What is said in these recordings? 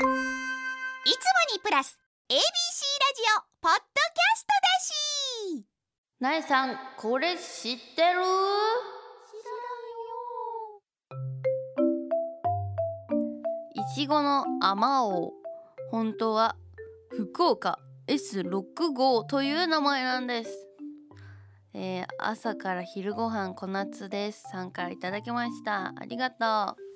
いつもにプラス ABC ラジオポッドキャストだし。なえさんこれ知ってる？いちごのあまおう。本当は福岡 S6 号という名前なんです、えー朝から昼ご飯小夏です。さんからいただきました。ありがとう、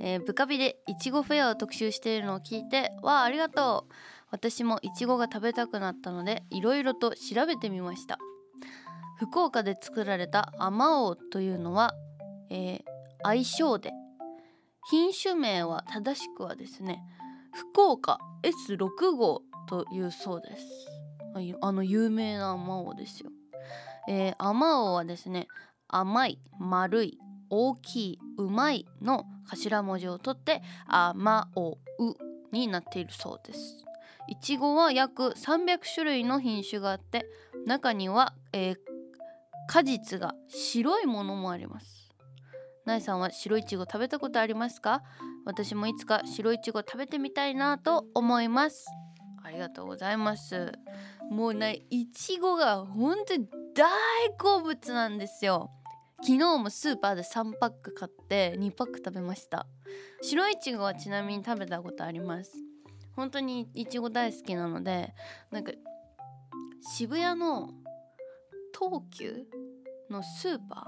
えー、部下日でいちごフェアを特集しているのを聞いてわあありがとう。私もいちごが食べたくなったのでいろいろと調べてみました。福岡で作られたあまおうというのは、えー愛称で品種名は正しくはですね福岡 S6 号というそうです。あゆあの有名なあまおうですよ。えー、あまおうはですね甘い丸い大きいうまいの頭文字を取ってあまおうになっているそうです。いちごは約300種類の品種があって中には、えー果実が白いものもあります。なえさんは白いちご食べたことありますか？私もいつか白いちご食べてみたいなと思います。ありがとうございます。もうねいちごが本当に大好物なんですよ。昨日もスーパーで3パック買って2パック食べました。白いちごはちなみに食べたことあります。本当にいちご大好きなのでなんか渋谷の東急のスーパ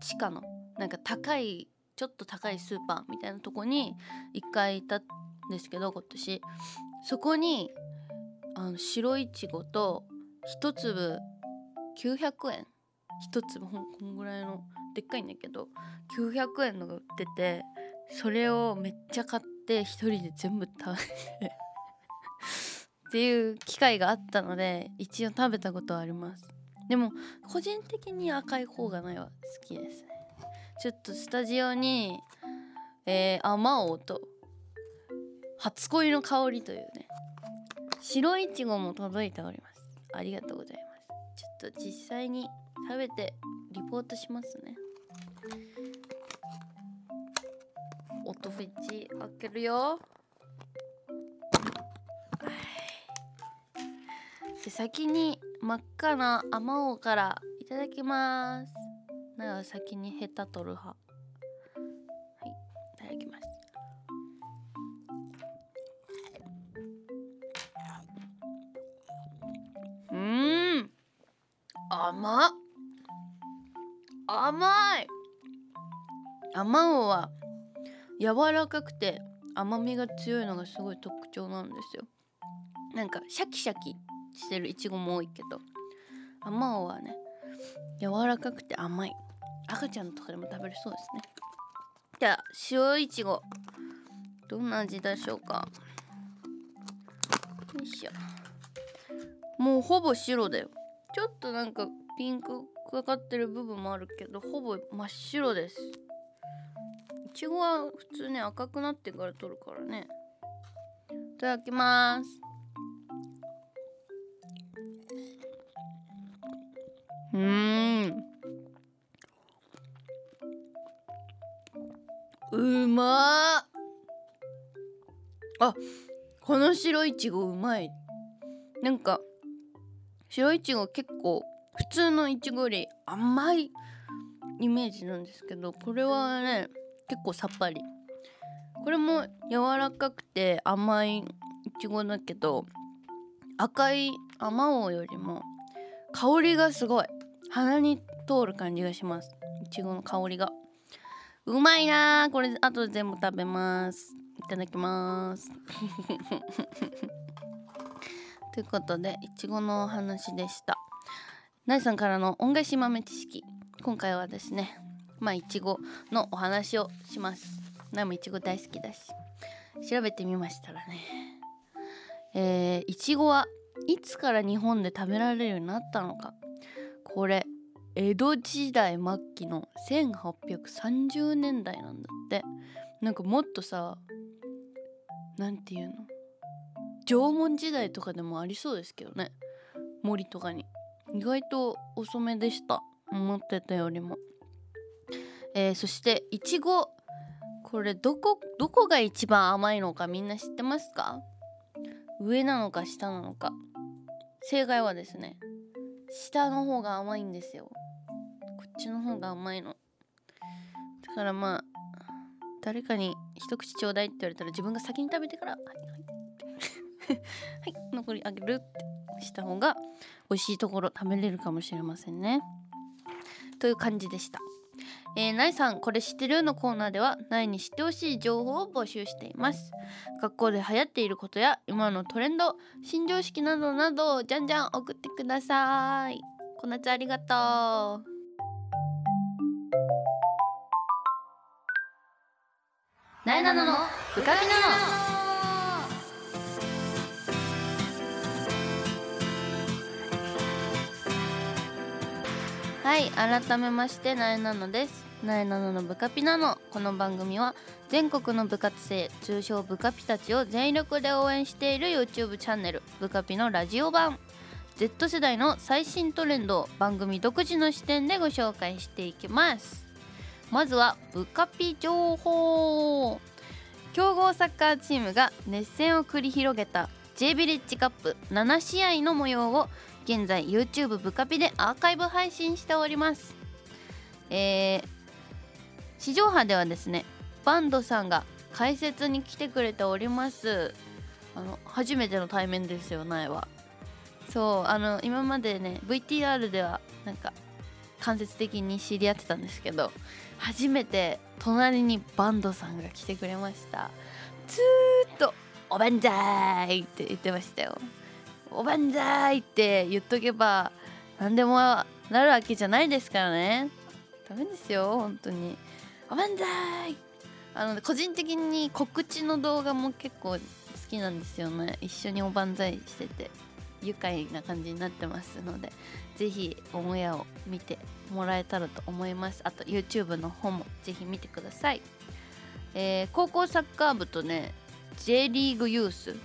ー？地下の？なんか高いちょっと高いスーパーみたいなとこに一回行ったんですけど今年。そこにあの白いちごと一粒900円一粒ほんこんぐらいのでっかいんだけど900円のが売っててそれをめっちゃ買って一人で全部食べてっていう機会があったので一応食べたことはあります。でも個人的に赤い方がないは好きですね。ちょっとスタジオにえー、あまおうと初恋の香りというね白いちごも届いております。ありがとうございます。ちょっと実際に食べてリポートしますね。音フェチ開けるよ。で先に真っ赤なあまおうからいただきます。なら先にヘタ取る派。はいいただきます。うん。甘っ。甘い。あまおうは柔らかくて甘みが強いのがすごい特徴なんですよ。なんかシャキシャキしてるいちごも多いけどあまおうはね柔らかくて甘い。赤ちゃんとかでも食べれそうですね。じゃあ塩いちご。どんな味でしょうか。よいしょ。もうほぼ白だよ。ちょっとなんかピンクかかってる部分もあるけどほぼ真っ白です。いちごは普通ね赤くなってから取るからね。いただきます。うーん。うまーあこの白いちごうまい。なんか白いちご結構普通のいちごより甘いイメージなんですけどこれはね結構さっぱり。これも柔らかくて甘いいちごだけど赤いあまおうよりも香りがすごい。鼻に通る感じがします。いちごの香りが。うまいなこれ後で全部食べます。いただきます。ということでいちごのお話でした。なえさんからの恩返し豆知識。今回はですねまあいちごのお話をします。なえもいちご大好きだし。調べてみましたらね。えーいちごはいつから日本で食べられるようになったのか。これ江戸時代末期の1830年代なんだって。なんかもっとさなんていうの？縄文時代とかでもありそうですけどね。森とかに。意外と遅めでした。思ってたよりも、えーそしていちごこれどこどこが一番甘いのかみんな知ってますか？上なのか下なのか。正解はですね下の方が甘いんですよ。こっちの方が甘いの。だからまあ誰かに一口ちょうだいって言われたら自分が先に食べてからはいはい。はい残りあげるってした方が美味しいところ食べれるかもしれませんね。という感じでした。えー、ナイさんこれ知ってる？のコーナーではナイに知ってほしい情報を募集しています。学校で流行っていることや今のトレンド新常識などなどじゃんじゃん送ってください。こなつありがとう。ナイナノのブカピナはい改めましてなえなのです。なえなののブカピなのこの番組は全国の部活生通称ブカピたちを全力で応援している YouTube チャンネルブカピのラジオ版。Z 世代の最新トレンドを番組独自の視点でご紹介していきます。まずはブカピ情報。強豪サッカーチームが熱戦を繰り広げた J ビレッジカップ7試合の模様を現在 YouTube ブカピでアーカイブ配信しております。えー、地上波ではですねバンドさんが解説に来てくれております。あの初めての対面ですよ苗は。そうあの今までね VTR ではなんか間接的に知り合ってたんですけど初めて隣にバンドさんが来てくれました。ずーっと「おばんざーい!」って言ってましたよ。おばんざいって言っとけば何でもなるわけじゃないですからね。ダメですよ本当に。おばんざい。あの個人的に告知の動画も結構好きなんですよね。一緒におばんざいしてて愉快な感じになってますのでぜひオンエアを見てもらえたらと思います。あと YouTube の方もぜひ見てください、えー、高校サッカー部とね J リーグユース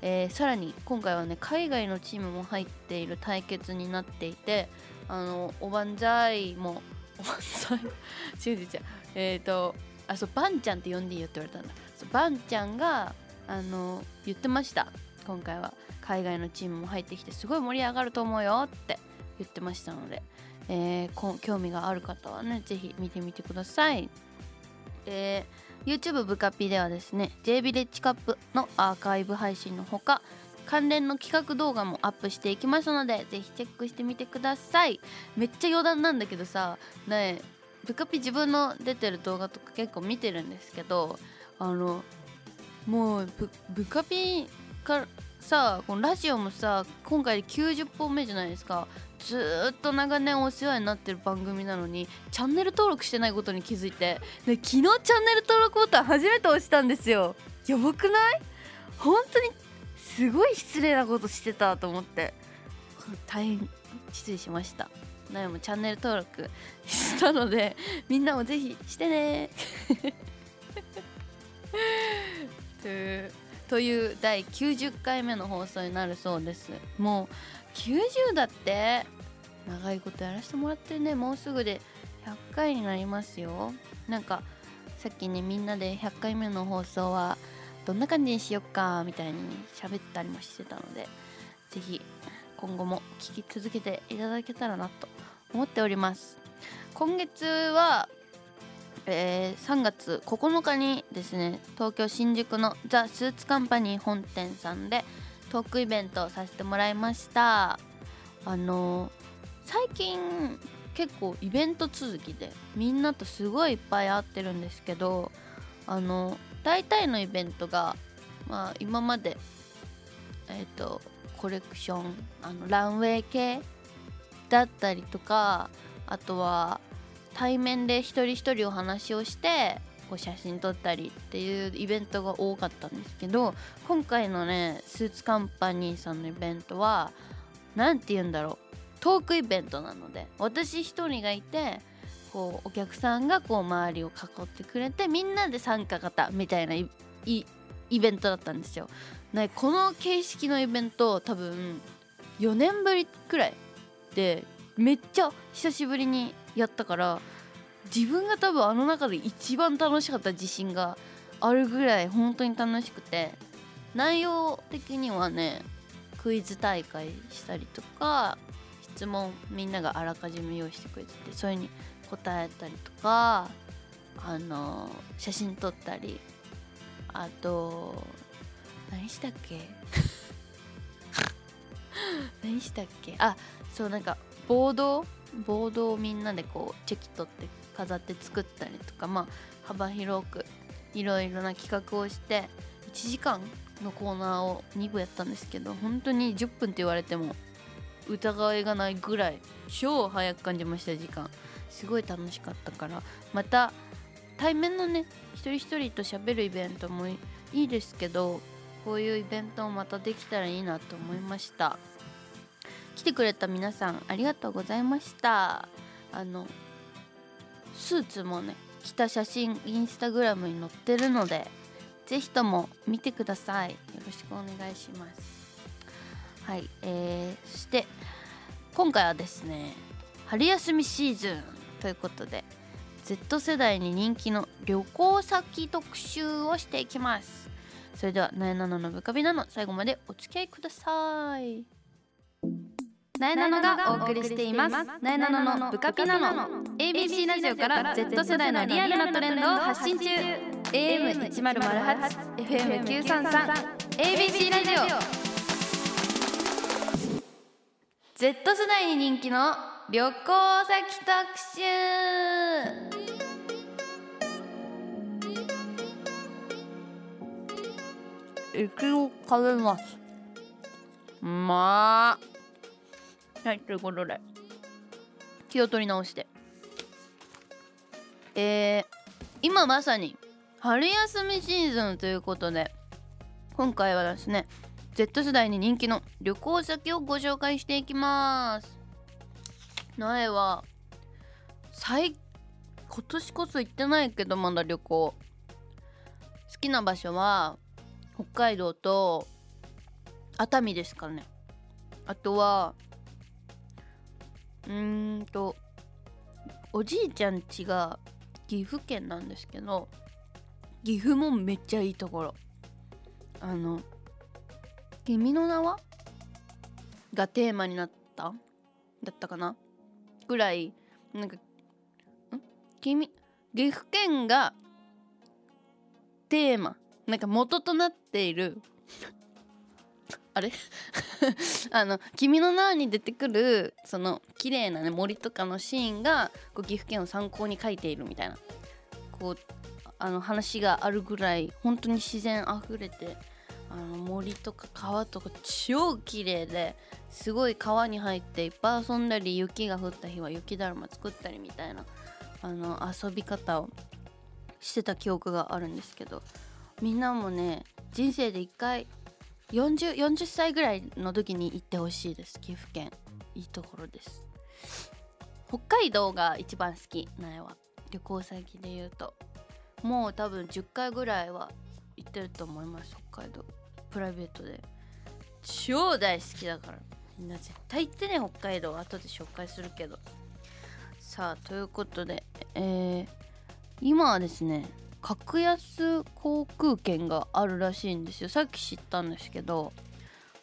えー、さらに今回はね海外のチームも入っている対決になっていてあのおばんざいも おばんざい？違う違う違う。えっ、ー、とあそうばんちゃんって呼んでいいよって言われたんだ。そうばんちゃんがあの言ってました。今回は。海外のチームも入ってきてすごい盛り上がると思うよって言ってましたので、えー、興味がある方はね是非見てみてください。えー YouTube ブカピではですね J ビレッジカップのアーカイブ配信のほか関連の企画動画もアップしていきますのでぜひチェックしてみてください。めっちゃ余談なんだけどさねブカピ自分の出てる動画とか結構見てるんですけどあのもうブブカピからさこのラジオもさ今回で90本目じゃないですか。ずっと長年お世話になってる番組なのにチャンネル登録してないことに気づいて。で昨日チャンネル登録ボタン初めて押したんですよ。やばくない？本当にすごい失礼なことしてたと思って。大変失礼しました。なやもチャンネル登録したのでみんなもぜひしてね。というという第90回目の放送になるそうです。もう90だって？長いことやらせてもらってね。もうすぐで100回になりますよ。なんかさっきねみんなで100回目の放送はどんな感じにしよっかみたいに喋ったりもしてたので是非今後も聞き続けていただけたらなと思っております。今月は、えー、3月9日にですね東京新宿のザ・スーツカンパニー本店さんでトークイベントをさせてもらいました。あの最近結構イベント続きでみんなとすごいいっぱい会ってるんですけどあの大体のイベントが、まあ、今までえっ、ー、とコレクションあのランウェイ系だったりとかあとは対面で一人一人お話をしてこう写真撮ったりっていうイベントが多かったんですけど今回のねスーツカンパニーさんのイベントは何て言うんだろうトークイベントなので私一人がいてこうお客さんがこう周りを囲ってくれてみんなで参加型みたいなイベントだったんですよ。ね、この形式のイベント多分4年ぶりくらいでめっちゃ久しぶりにやったから自分が多分あの中で一番楽しかった自信があるぐらい本当に楽しくて内容的にはねクイズ大会したりとか質問みんながあらかじめ用意してくれててそれに答えたりとかあの写真撮ったりあと何したっけ？何したっけ？あそうなんかボードボードをみんなでこうチェキ取って飾って作ったりとかまあ幅広くいろいろな企画をして1時間のコーナーを2部やったんですけど本当に10分って言われても疑いがないぐらい超早く感じました時間。すごい楽しかったから。また対面のね一人一人と喋るイベントもいいですけどこういうイベントもまたできたらいいなと思いました。来てくれた皆さんありがとうございました。あのスーツもね着た写真インスタグラムに載ってるのでぜひとも見てください。よろしくお願いします。はいえー、そして今回はですね春休みシーズンということで Z 世代に人気の旅行先特集をしていきます。それではなえなののブカビナの最後までお付き合いください。なえなのがお送りしています。なえなののブカピナの ABC ラジオから Z 世代のリアルなトレンドを発信中。AM1008 FM933 ABC ラジオ。Z 世代に人気の旅行先特集。息を食べます。まあはいということで気を取り直して。えー、今まさに春休みシーズンということで今回はですね Z 世代に人気の旅行先をご紹介していきます。苗は最今年こそ行ってないけどまだ旅行。好きな場所は北海道と熱海ですかね。あとはうーんとおじいちゃん家が岐阜県なんですけど岐阜もめっちゃいいところ。あの「君の名は?」がテーマになった？だったかな？ぐらいなんかん？君岐阜県がテーマなんか元となっているあれ？あの「君の名」に出てくるその綺麗なね森とかのシーンがこう岐阜県を参考に書いているみたいな。こうあの話があるぐらい本当に自然あふれてあの森とか川とか超綺麗ですごい川に入っていっぱい遊んだり雪が降った日は雪だるま作ったりみたいなあの遊び方をしてた記憶があるんですけどみんなもね人生で一回 40, 40歳ぐらいの時に行ってほしいです。岐阜県。いいところです。北海道が一番好き苗は旅行先で言うともう多分10回ぐらいは行ってると思います北海道。プライベートで。超大好きだから。みんな絶対行ってね北海道後で紹介するけど。さあということでえー、今はですね格安航空券があるらしいんですよ。さっき知ったんですけど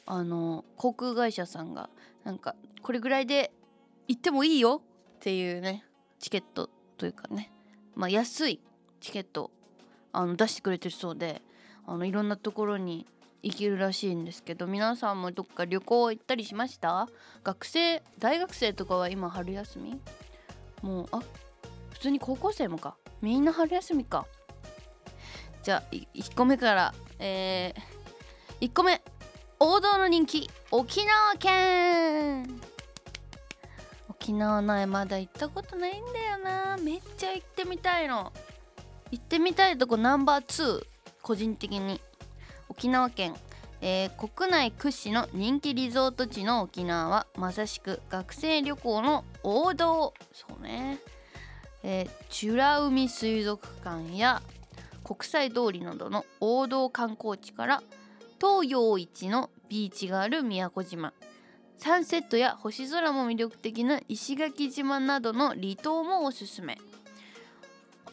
あの航空会社さんがなんかこれぐらいで行ってもいいよっていうねチケットというかねまあ安いチケットあの出してくれてるそうであのいろんなところに行けるらしいんですけど皆さんもどっか旅行行ったりしました？学生大学生とかは今春休み？もうあ普通に高校生もか。みんな春休みか。じゃあ1個目からえー、1個目。王道の人気沖縄県。沖縄苗まだ行ったことないんだよな。めっちゃ行ってみたいの。行ってみたいとこナンバー2個人的に。沖縄県、えー、国内屈指の人気リゾート地の沖縄。はまさしく学生旅行の王道。そうね、えー、美ら海水族館や国際通りなどの王道観光地から東洋一のビーチがある宮古島。サンセットや星空も魅力的な石垣島などの離島もおすすめ。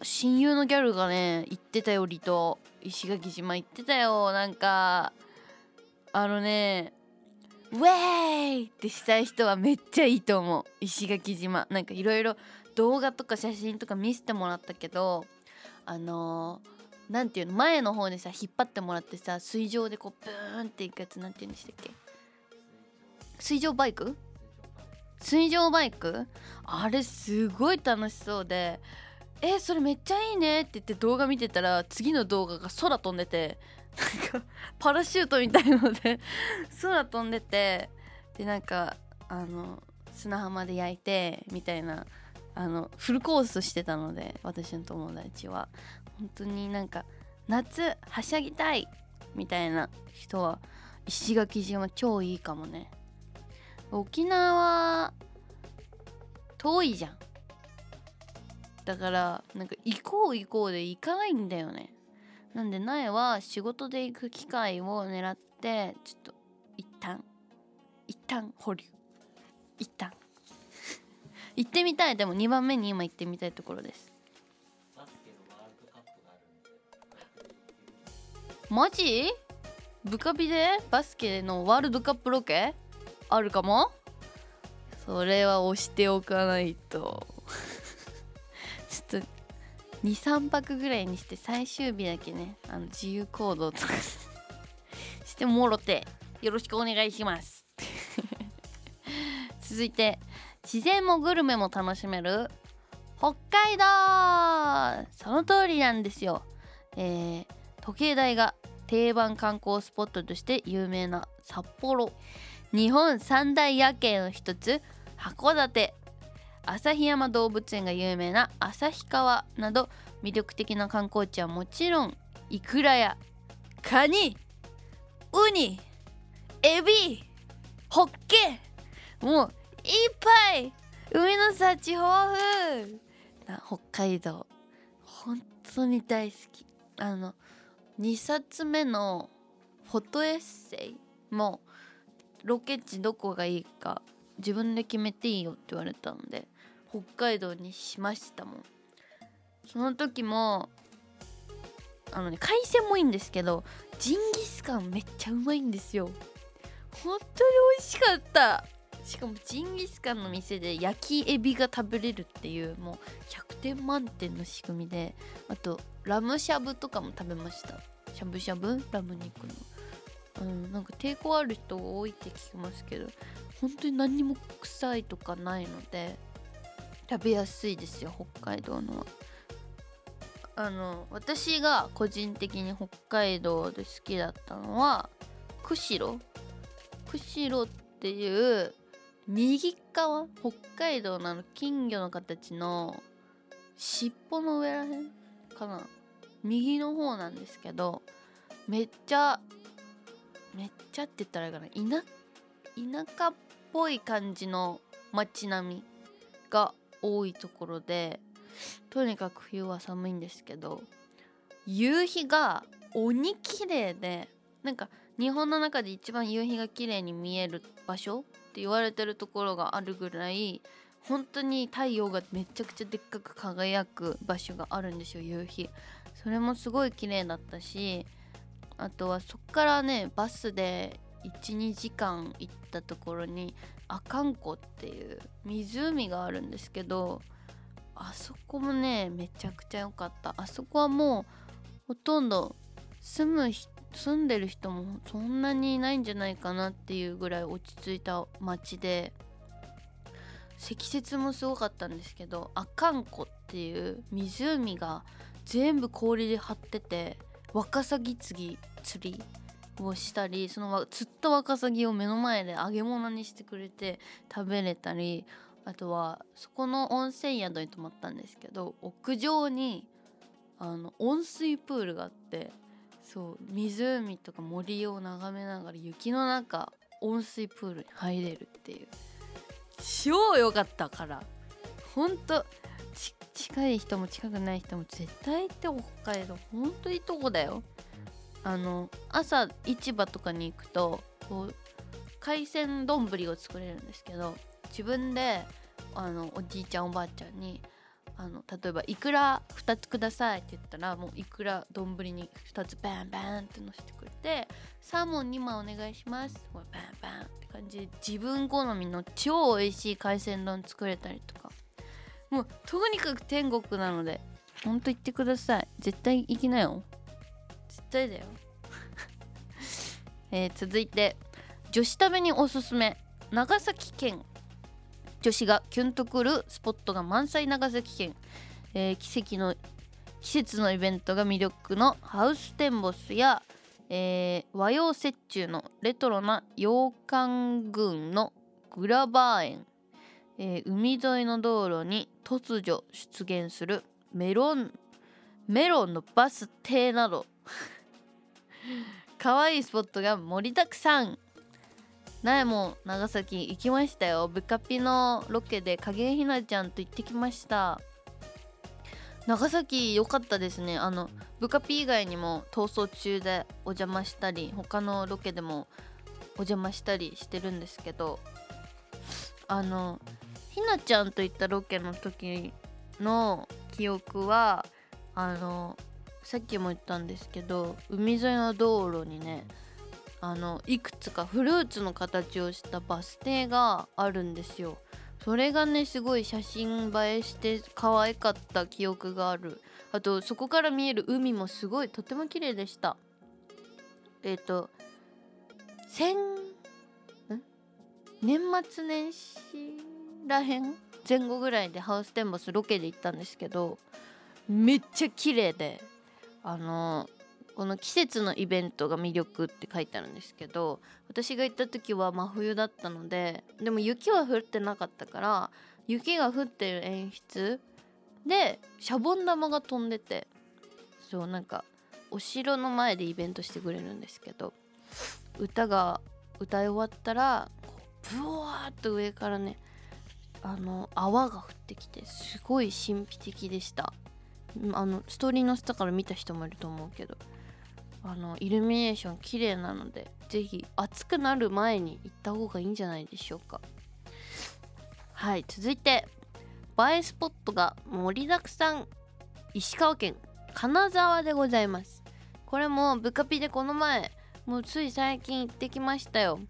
親友のギャルがね言ってたよりと石垣島行ってたよ。なんかあのねウェイってしたい人はめっちゃいいと思う。石垣島。なんかいろいろ動画とか写真とか見せてもらったけどあのー、なんていうの前の方でさ引っ張ってもらってさ水上でこうブーンっていくやつなんていうんでしたっけ？水上バイク？水上バイク？あれすごい楽しそうでえそれめっちゃいいねって言って動画見てたら次の動画が空飛んでてなんかパラシュートみたいので空飛んでてでなんかあの砂浜で焼いてみたいなあのフルコースしてたので私の友達は。本当になんか夏はしゃぎたいみたいな人は石垣島超いいかもね。沖縄遠いじゃん。だからなんか行こう行こうで行かないんだよね。なんで苗は仕事で行く機会を狙ってちょっと一旦一旦保留。一旦。行ってみたい。でも2番目に今行ってみたいところです。マジ？ブカビで？バスケのワールドカップロケ？あるかも？それは押しておかないと。ちょっと23泊ぐらいにして最終日だけねあの自由行動とか。してもろてよろしくお願いします。続いて自然もグルメも楽しめる北海道。その通りなんですよ、えー、時計台が定番観光スポットとして有名な札幌。日本三大夜景の一つ函館。旭山動物園が有名な旭川など魅力的な観光地はもちろんイクラやカニウニエビホッケもういっぱい。海の幸豊富。北海道。本当に大好き。あの2冊目のフォトエッセイもロケ地どこがいいか自分で決めていいよって言われたので北海道にしましたもん。その時もあのね海鮮もいいんですけどジンギスカンめっちゃうまいんですよ。本当に美味しかった。しかもジンギスカンの店で焼きエビが食べれるっていうもう100点満点の仕組みであとラムしゃぶとかも食べました。しゃぶしゃぶラム肉の。うんなんか抵抗ある人多いって聞きますけど本当に何にも臭いとかないので食べやすいですよ北海道のは。あの私が個人的に北海道で好きだったのは釧路。釧路っていう右側北海道のあの金魚の形の尻尾の上らへんかな。右の方なんですけどめっちゃめっちゃって言ったらいいかな田舎っぽい感じの街並みが多いところでとにかく冬は寒いんですけど夕日が鬼綺麗でなんか日本の中で一番夕日が綺麗に見える場所って言われてるところがあるぐらい本当に太陽がめちゃくちゃでっかく輝く場所があるんですよ夕日。それもすごい綺麗だったしあとはそっからねバスで12時間行ったところに阿寒湖っていう湖があるんですけどあそこもねめちゃくちゃ良かった。あそこはもうほとんど住む住んでる人もそんなにいないんじゃないかなっていうぐらい落ち着いた街で積雪もすごかったんですけど阿寒湖っていう湖が全部氷で張っててワカサギ釣り釣りをしたりその釣ったワカサギを目の前で揚げ物にしてくれて食べれたりあとはそこの温泉宿に泊まったんですけど屋上にあの温水プールがあってそう湖とか森を眺めながら雪の中温水プールに入れるっていう。超良かったから。ほんと近い人も近くない人も絶対行って北海道ほんといいとこだよ。あの朝市場とかに行くとこう海鮮丼を作れるんですけど自分であのおじいちゃんおばあちゃんにあの例えば「いくら2つください」って言ったらもういくら丼に2つバンバンってのせてくれて「サーモン2枚お願いします」バンバンって感じで自分好みの超美味しい海鮮丼作れたりとかもうとにかく天国なのでほんと言ってください。絶対行きなよ。絶対だよ。えー、続いて女子旅におすすめ。長崎県。女子がキュンとくるスポットが満載長崎県、えー、奇跡の季節のイベントが魅力のハウステンボスや、えー、和洋折衷のレトロな洋館群のグラバー園、えー、海沿いの道路に突如出現するメロンメロンのバス停など。可愛いスポットが盛りだくさん。苗も長崎行きましたよ。ブカピのロケで影ひなちゃんと行ってきました。長崎良かったですね。あのブカピ以外にも逃走中でお邪魔したり他のロケでもお邪魔したりしてるんですけど。あのひなちゃんと行ったロケの時の記憶はあのさっきも言ったんですけど海沿いの道路にねあのいくつかフルーツの形をしたバス停があるんですよ。それがねすごい写真映えして可愛かった記憶がある。あとそこから見える海もすごいとても綺麗でした。えっ、ー、と千年末年始らへん前後ぐらいでハウステンボスロケで行ったんですけどめっちゃ綺麗であのこの季節のイベントが魅力って書いてあるんですけど私が行った時は真冬だったのででも雪は降ってなかったから雪が降ってる演出でシャボン玉が飛んでてそうなんかお城の前でイベントしてくれるんですけど歌が歌い終わったらブワーっと上からねあの泡が降ってきてすごい神秘的でした。あのストーリーの下から見た人もいると思うけど。あのイルミネーション綺麗なので是非暑くなる前に行った方がいいんじゃないでしょうか。はい続いて映えスポットが盛りだくさん。石川県金沢でございます。これもブカピでこの前もうつい最近行ってきましたよ。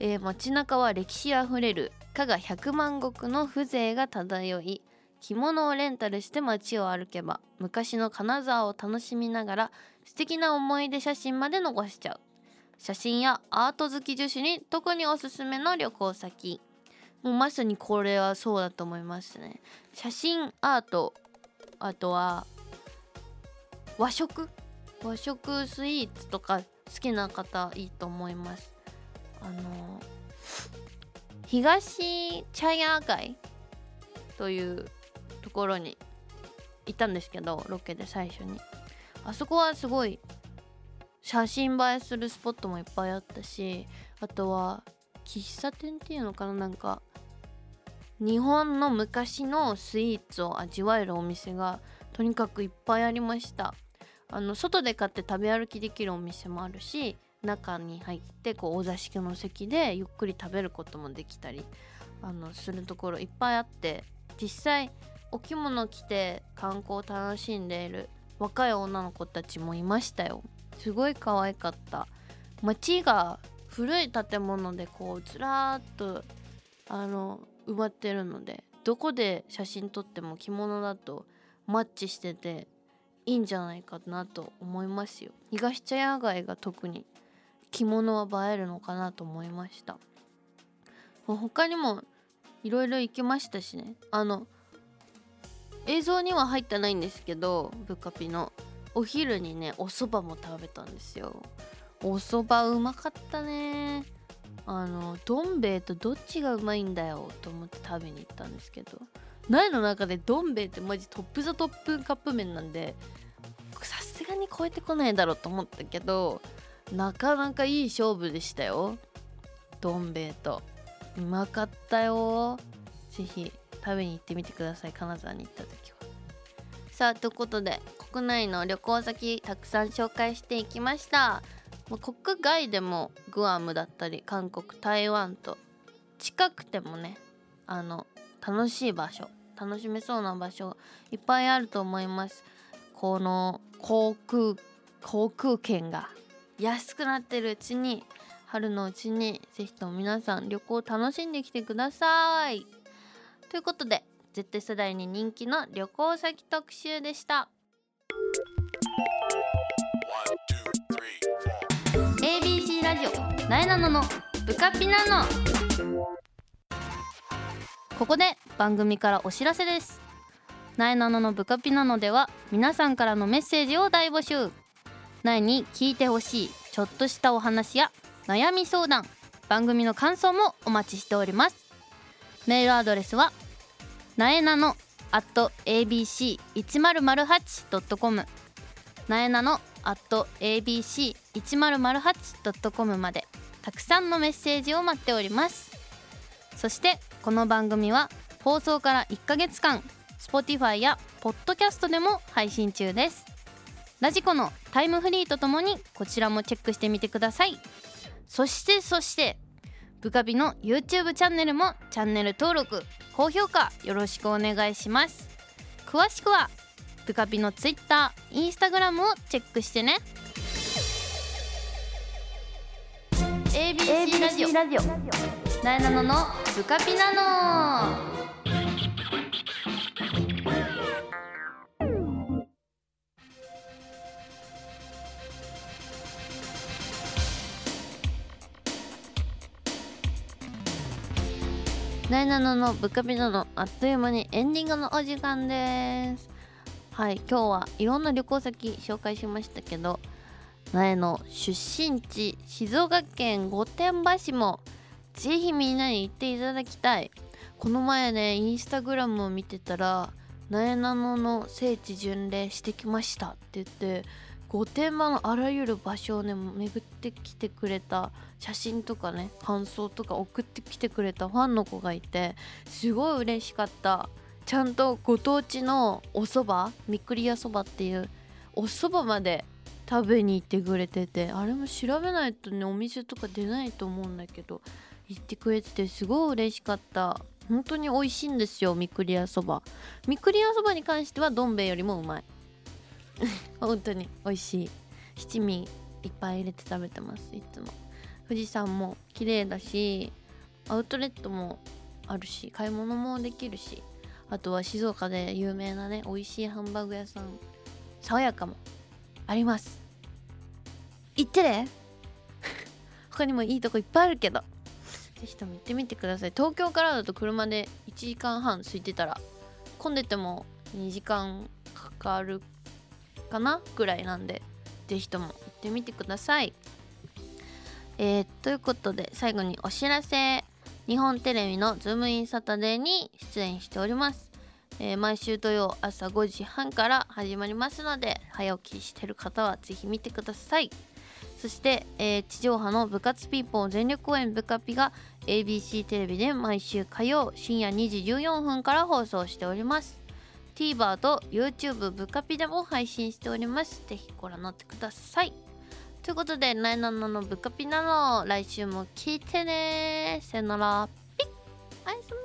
えー、街中は歴史あふれる。加賀百万石の風情が漂い着物をレンタルして街を歩けば昔の金沢を楽しみながら素敵な思い出写真まで残しちゃう。写真やアート好き女子に特におすすめの旅行先。もうまさにこれはそうだと思いますね。写真アートあとは和食？和食スイーツとか好きな方いいと思います。あの東茶屋街というところに行ったんですけどロケで最初に。あそこはすごい写真映えするスポットもいっぱいあったしあとは喫茶店っていうのかななんか日本の昔のスイーツを味わえるお店がとにかくいっぱいありました。あの外で買って食べ歩きできるお店もあるし中に入ってこうお座敷の席でゆっくり食べることもできたりあのするところいっぱいあって実際お着物着て観光を楽しんでいる若い女の子たちもいましたよ。すごい可愛かった。街が古い建物でこうずらーっとあの埋まってるのでどこで写真撮っても着物だとマッチしてていいんじゃないかなと思いますよ。東茶屋街が特に着物は映えるのかなと思いました。他にもいろいろ行きましたしね。あの映像には入ってないんですけどブカピの。お昼にねお蕎麦も食べたんですよ。お蕎麦うまかったね。あのどん兵衛とどっちがうまいんだよと思って食べに行ったんですけど。苗の中でどん兵衛ってマジトップ・ザ・トップカップ麺なんでさすがに超えてこないだろうと思ったけどなかなかいい勝負でしたよ。どん兵衛と。うまかったよ。ぜひ食べに行ってみてください。金沢に行った時は。さあということで国内の旅行先たくさん紹介していきました。国外でもグアムだったり韓国台湾と近くてもねあの楽しい場所楽しめそうな場所いっぱいあると思います。この航空航空券が。安くなってるうちに春のうちにぜひとも皆さん旅行楽しんできてください。ということで Z 世代に人気の旅行先特集でした。ABC ラジオなえなののブカピナのここで番組からお知らせです。なえなののブカピナのでは皆さんからのメッセージを大募集。なえに聞いてほしい。ちょっとしたお話や悩み相談。番組の感想もお待ちしております。メールアドレスはなえなの at abc1008.com なえなの at abc1008.com までたくさんのメッセージを待っております。そしてこの番組は放送から1ヶ月間 Spotify や Podcast でも配信中です。ラジコのタイムフリーとともにこちらもチェックしてみてください。そしてそしてブカビの YouTube チャンネルもチャンネル登録高評価よろしくお願いします。詳しくはブカビの Twitter、Instagram をチェックしてね。ABC ラジオ。なえなののブカピナのなえなののブカピナのあっという間にエンディングのお時間です。はい今日はいろんな旅行先紹介しましたけどなえの出身地静岡県御殿場市もぜひみんなに行っていただきたい。この前ねインスタグラムを見てたらなえなのの聖地巡礼してきましたって言って御殿場のあらゆる場所をね巡ってきてくれた写真とかね感想とか送ってきてくれたファンの子がいてすごい嬉しかった。ちゃんとご当地のお蕎麦みっくりやそばっていうお蕎麦まで食べに行ってくれててあれも調べないとねお店とか出ないと思うんだけど行ってくれててすごい嬉しかった。本当に美味しいんですよみっくりやそばみっくりやそばに関してはどん兵衛よりもうまい。本当に美味しい七味いっぱい入れて食べてますいつも。富士山も綺麗だしアウトレットもあるし買い物もできるしあとは静岡で有名なね美味しいハンバーグ屋さん爽やかも。あります。行ってね。他にもいいとこいっぱいあるけど。ぜひとも行ってみてください。東京からだと車で1時間半空いてたら混んでても2時間かかるかなぐらいなんでぜひとも行ってみてください。えー、ということで最後にお知らせ。日本テレビのズームインサタデーに出演しております、えー毎週土曜朝5時半から始まりますので早起きしてる方はぜひ見てください。そして、えー地上波の部活ピーポー全力応援部カピが ABC テレビで毎週火曜深夜2時14分から放送しております。TVer と YouTube ブカピでも配信しております。ぜひご覧になってください。ということで「ナイナナのブカピなの」来週も聞いてね。さよなら。ピッ。おやすみ。